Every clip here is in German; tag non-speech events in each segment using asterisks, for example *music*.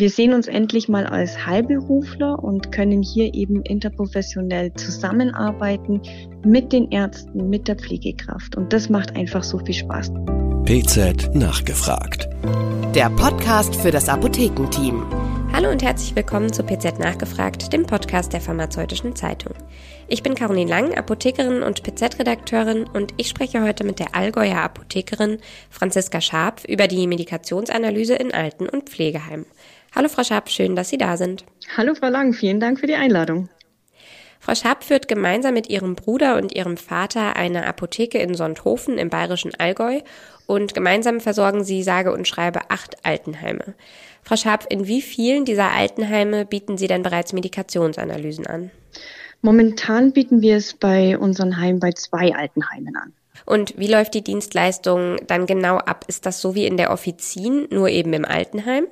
Wir sehen uns endlich mal als Heilberufler und können hier eben interprofessionell zusammenarbeiten mit den Ärzten, mit der Pflegekraft. Und das macht einfach so viel Spaß. PZ nachgefragt. Der Podcast für das Apothekenteam. Hallo und herzlich willkommen zu PZ Nachgefragt, dem Podcast der Pharmazeutischen Zeitung. Ich bin Caroline Lang, Apothekerin und PZ-Redakteurin und ich spreche heute mit der Allgäuer Apothekerin Franziska Scharpf über die Medikationsanalyse in Alten- und Pflegeheimen. Hallo Frau Scharpf, schön, dass Sie da sind. Hallo Frau Lang, vielen Dank für die Einladung. Frau Scharpf führt gemeinsam mit ihrem Bruder und ihrem Vater eine Apotheke in Sonthofen im bayerischen Allgäu und gemeinsam versorgen sie sage und schreibe acht Altenheime. Frau Scharpf, in wie vielen dieser Altenheime bieten Sie denn bereits Medikationsanalysen an? Momentan bieten wir es bei unseren Heimen bei zwei Altenheimen an. Und wie läuft die Dienstleistung dann genau ab? Ist das so wie in der Offizin, nur eben im Altenheim?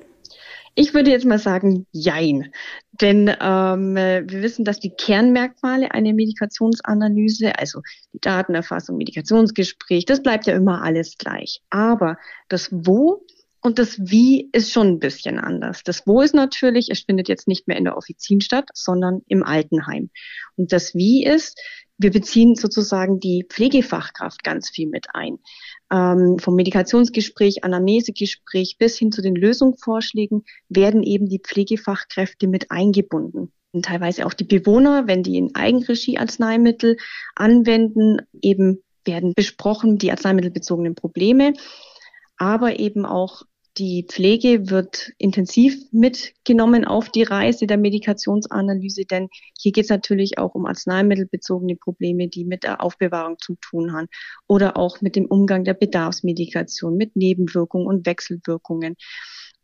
Ich würde jetzt mal sagen, jein. Denn ähm, wir wissen, dass die Kernmerkmale einer Medikationsanalyse, also die Datenerfassung, Medikationsgespräch, das bleibt ja immer alles gleich. Aber das Wo und das Wie ist schon ein bisschen anders. Das Wo ist natürlich, es findet jetzt nicht mehr in der Offizin statt, sondern im Altenheim. Und das Wie ist, wir beziehen sozusagen die Pflegefachkraft ganz viel mit ein. Ähm, vom Medikationsgespräch, Anamnesegespräch bis hin zu den Lösungsvorschlägen werden eben die Pflegefachkräfte mit eingebunden. Und teilweise auch die Bewohner, wenn die in Eigenregie Arzneimittel anwenden, eben werden besprochen die arzneimittelbezogenen Probleme, aber eben auch die Pflege wird intensiv mitgenommen auf die Reise der Medikationsanalyse, denn hier geht es natürlich auch um arzneimittelbezogene Probleme, die mit der Aufbewahrung zu tun haben oder auch mit dem Umgang der Bedarfsmedikation, mit Nebenwirkungen und Wechselwirkungen.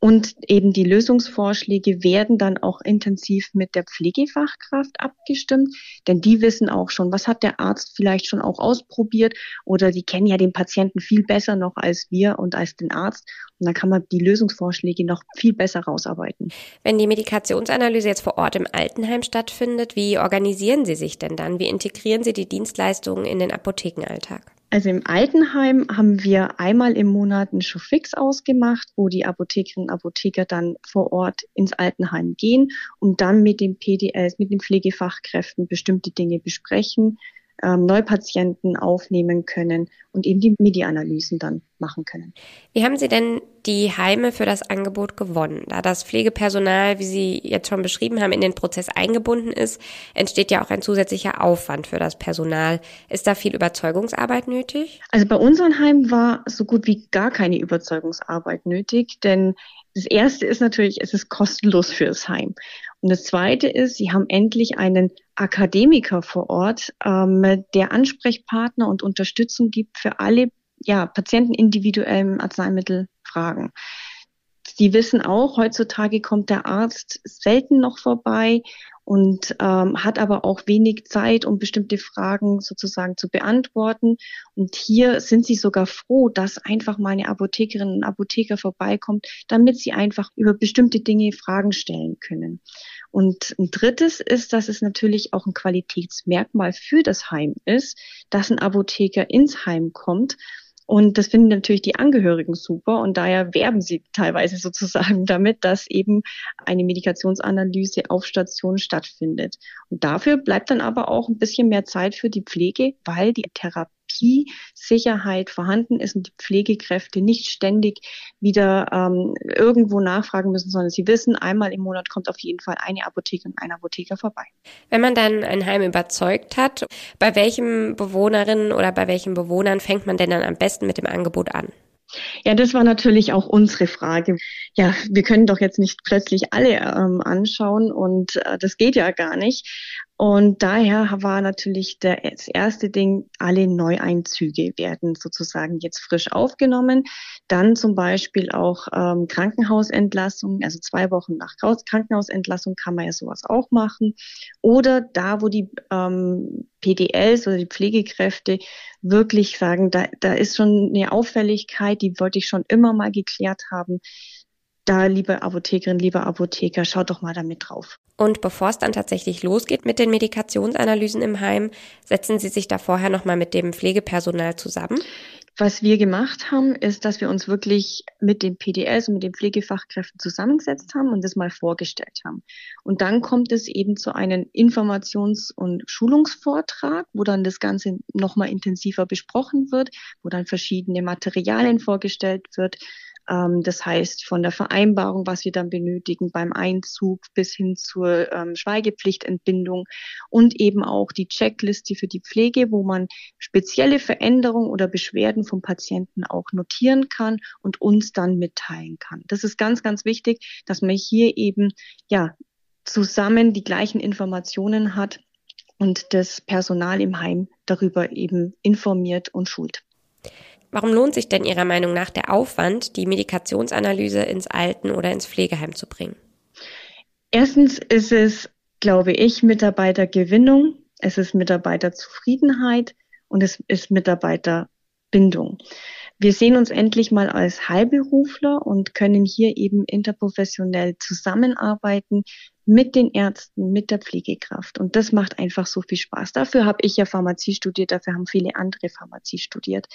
Und eben die Lösungsvorschläge werden dann auch intensiv mit der Pflegefachkraft abgestimmt, denn die wissen auch schon, was hat der Arzt vielleicht schon auch ausprobiert oder die kennen ja den Patienten viel besser noch als wir und als den Arzt. Und dann kann man die Lösungsvorschläge noch viel besser rausarbeiten. Wenn die Medikationsanalyse jetzt vor Ort im Altenheim stattfindet, wie organisieren Sie sich denn dann? Wie integrieren Sie die Dienstleistungen in den Apothekenalltag? Also im Altenheim haben wir einmal im Monat einen Showfix ausgemacht, wo die Apothekerinnen und Apotheker dann vor Ort ins Altenheim gehen und dann mit den PDLs, mit den Pflegefachkräften bestimmte Dinge besprechen, ähm, Neupatienten aufnehmen können und eben die Medi-Analysen dann machen können. Wie haben Sie denn die Heime für das Angebot gewonnen? Da das Pflegepersonal, wie Sie jetzt schon beschrieben haben, in den Prozess eingebunden ist, entsteht ja auch ein zusätzlicher Aufwand für das Personal. Ist da viel Überzeugungsarbeit nötig? Also bei unseren Heimen war so gut wie gar keine Überzeugungsarbeit nötig, denn das erste ist natürlich, es ist kostenlos fürs Heim. Und das Zweite ist, sie haben endlich einen Akademiker vor Ort, ähm, der Ansprechpartner und Unterstützung gibt für alle ja, Patienten individuellen Arzneimittelfragen. Sie wissen auch, heutzutage kommt der Arzt selten noch vorbei und ähm, hat aber auch wenig Zeit, um bestimmte Fragen sozusagen zu beantworten. Und hier sind sie sogar froh, dass einfach mal eine Apothekerin und Apotheker vorbeikommt, damit sie einfach über bestimmte Dinge Fragen stellen können. Und ein drittes ist, dass es natürlich auch ein Qualitätsmerkmal für das Heim ist, dass ein Apotheker ins Heim kommt und das finden natürlich die Angehörigen super und daher werben sie teilweise *laughs* sozusagen damit, dass eben eine Medikationsanalyse auf Station stattfindet. Und dafür bleibt dann aber auch ein bisschen mehr Zeit für die Pflege, weil die Therapie Therapiesicherheit vorhanden ist und die Pflegekräfte nicht ständig wieder ähm, irgendwo nachfragen müssen, sondern sie wissen, einmal im Monat kommt auf jeden Fall eine Apothekerin und ein Apotheker vorbei. Wenn man dann ein Heim überzeugt hat, bei welchem Bewohnerinnen oder bei welchen Bewohnern fängt man denn dann am besten mit dem Angebot an? Ja, das war natürlich auch unsere Frage. Ja, wir können doch jetzt nicht plötzlich alle ähm, anschauen und äh, das geht ja gar nicht. Und daher war natürlich der, das erste Ding, alle Neueinzüge werden sozusagen jetzt frisch aufgenommen. Dann zum Beispiel auch ähm, Krankenhausentlassung, also zwei Wochen nach Krankenhausentlassung kann man ja sowas auch machen. Oder da, wo die ähm, PDLs oder die Pflegekräfte wirklich sagen, da, da ist schon eine Auffälligkeit, die wollte ich schon immer mal geklärt haben da, liebe Apothekerin, lieber Apotheker, schaut doch mal damit drauf. Und bevor es dann tatsächlich losgeht mit den Medikationsanalysen im Heim, setzen Sie sich da vorher nochmal mit dem Pflegepersonal zusammen? Was wir gemacht haben, ist, dass wir uns wirklich mit den PDLs und mit den Pflegefachkräften zusammengesetzt haben und das mal vorgestellt haben. Und dann kommt es eben zu einem Informations- und Schulungsvortrag, wo dann das Ganze nochmal intensiver besprochen wird, wo dann verschiedene Materialien vorgestellt wird, das heißt, von der Vereinbarung, was wir dann benötigen beim Einzug bis hin zur ähm, Schweigepflichtentbindung und eben auch die Checkliste für die Pflege, wo man spezielle Veränderungen oder Beschwerden vom Patienten auch notieren kann und uns dann mitteilen kann. Das ist ganz, ganz wichtig, dass man hier eben, ja, zusammen die gleichen Informationen hat und das Personal im Heim darüber eben informiert und schult. Warum lohnt sich denn Ihrer Meinung nach der Aufwand, die Medikationsanalyse ins Alten- oder ins Pflegeheim zu bringen? Erstens ist es, glaube ich, Mitarbeitergewinnung, es ist Mitarbeiterzufriedenheit und es ist Mitarbeiterbindung. Wir sehen uns endlich mal als Heilberufler und können hier eben interprofessionell zusammenarbeiten mit den Ärzten, mit der Pflegekraft. Und das macht einfach so viel Spaß. Dafür habe ich ja Pharmazie studiert, dafür haben viele andere Pharmazie studiert,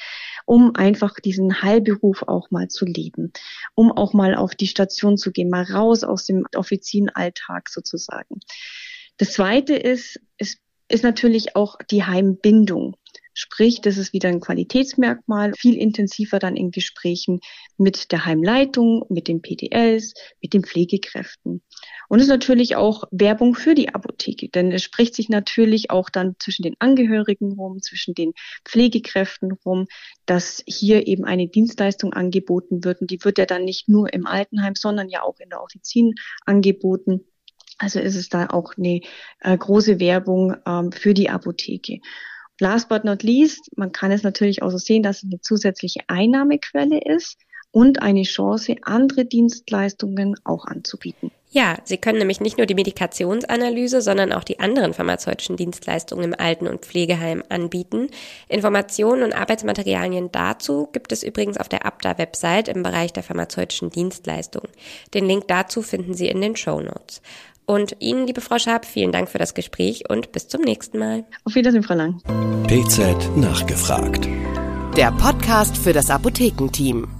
um einfach diesen Heilberuf auch mal zu leben, um auch mal auf die Station zu gehen, mal raus aus dem Offizierenalltag sozusagen. Das Zweite ist, ist, ist natürlich auch die Heimbindung. Sprich, das ist wieder ein Qualitätsmerkmal, viel intensiver dann in Gesprächen mit der Heimleitung, mit den PDLs, mit den Pflegekräften. Und es ist natürlich auch Werbung für die Apotheke, denn es spricht sich natürlich auch dann zwischen den Angehörigen rum, zwischen den Pflegekräften rum, dass hier eben eine Dienstleistung angeboten wird. Und die wird ja dann nicht nur im Altenheim, sondern ja auch in der Offizin angeboten. Also ist es da auch eine äh, große Werbung ähm, für die Apotheke. Last but not least, man kann es natürlich auch so sehen, dass es eine zusätzliche Einnahmequelle ist und eine Chance, andere Dienstleistungen auch anzubieten. Ja, Sie können nämlich nicht nur die Medikationsanalyse, sondern auch die anderen pharmazeutischen Dienstleistungen im Alten- und Pflegeheim anbieten. Informationen und Arbeitsmaterialien dazu gibt es übrigens auf der ABDA-Website im Bereich der pharmazeutischen Dienstleistungen. Den Link dazu finden Sie in den Show Notes. Und Ihnen, liebe Frau Schaab, vielen Dank für das Gespräch und bis zum nächsten Mal. Auf Wiedersehen, Frau Lang. PZ nachgefragt. Der Podcast für das Apothekenteam.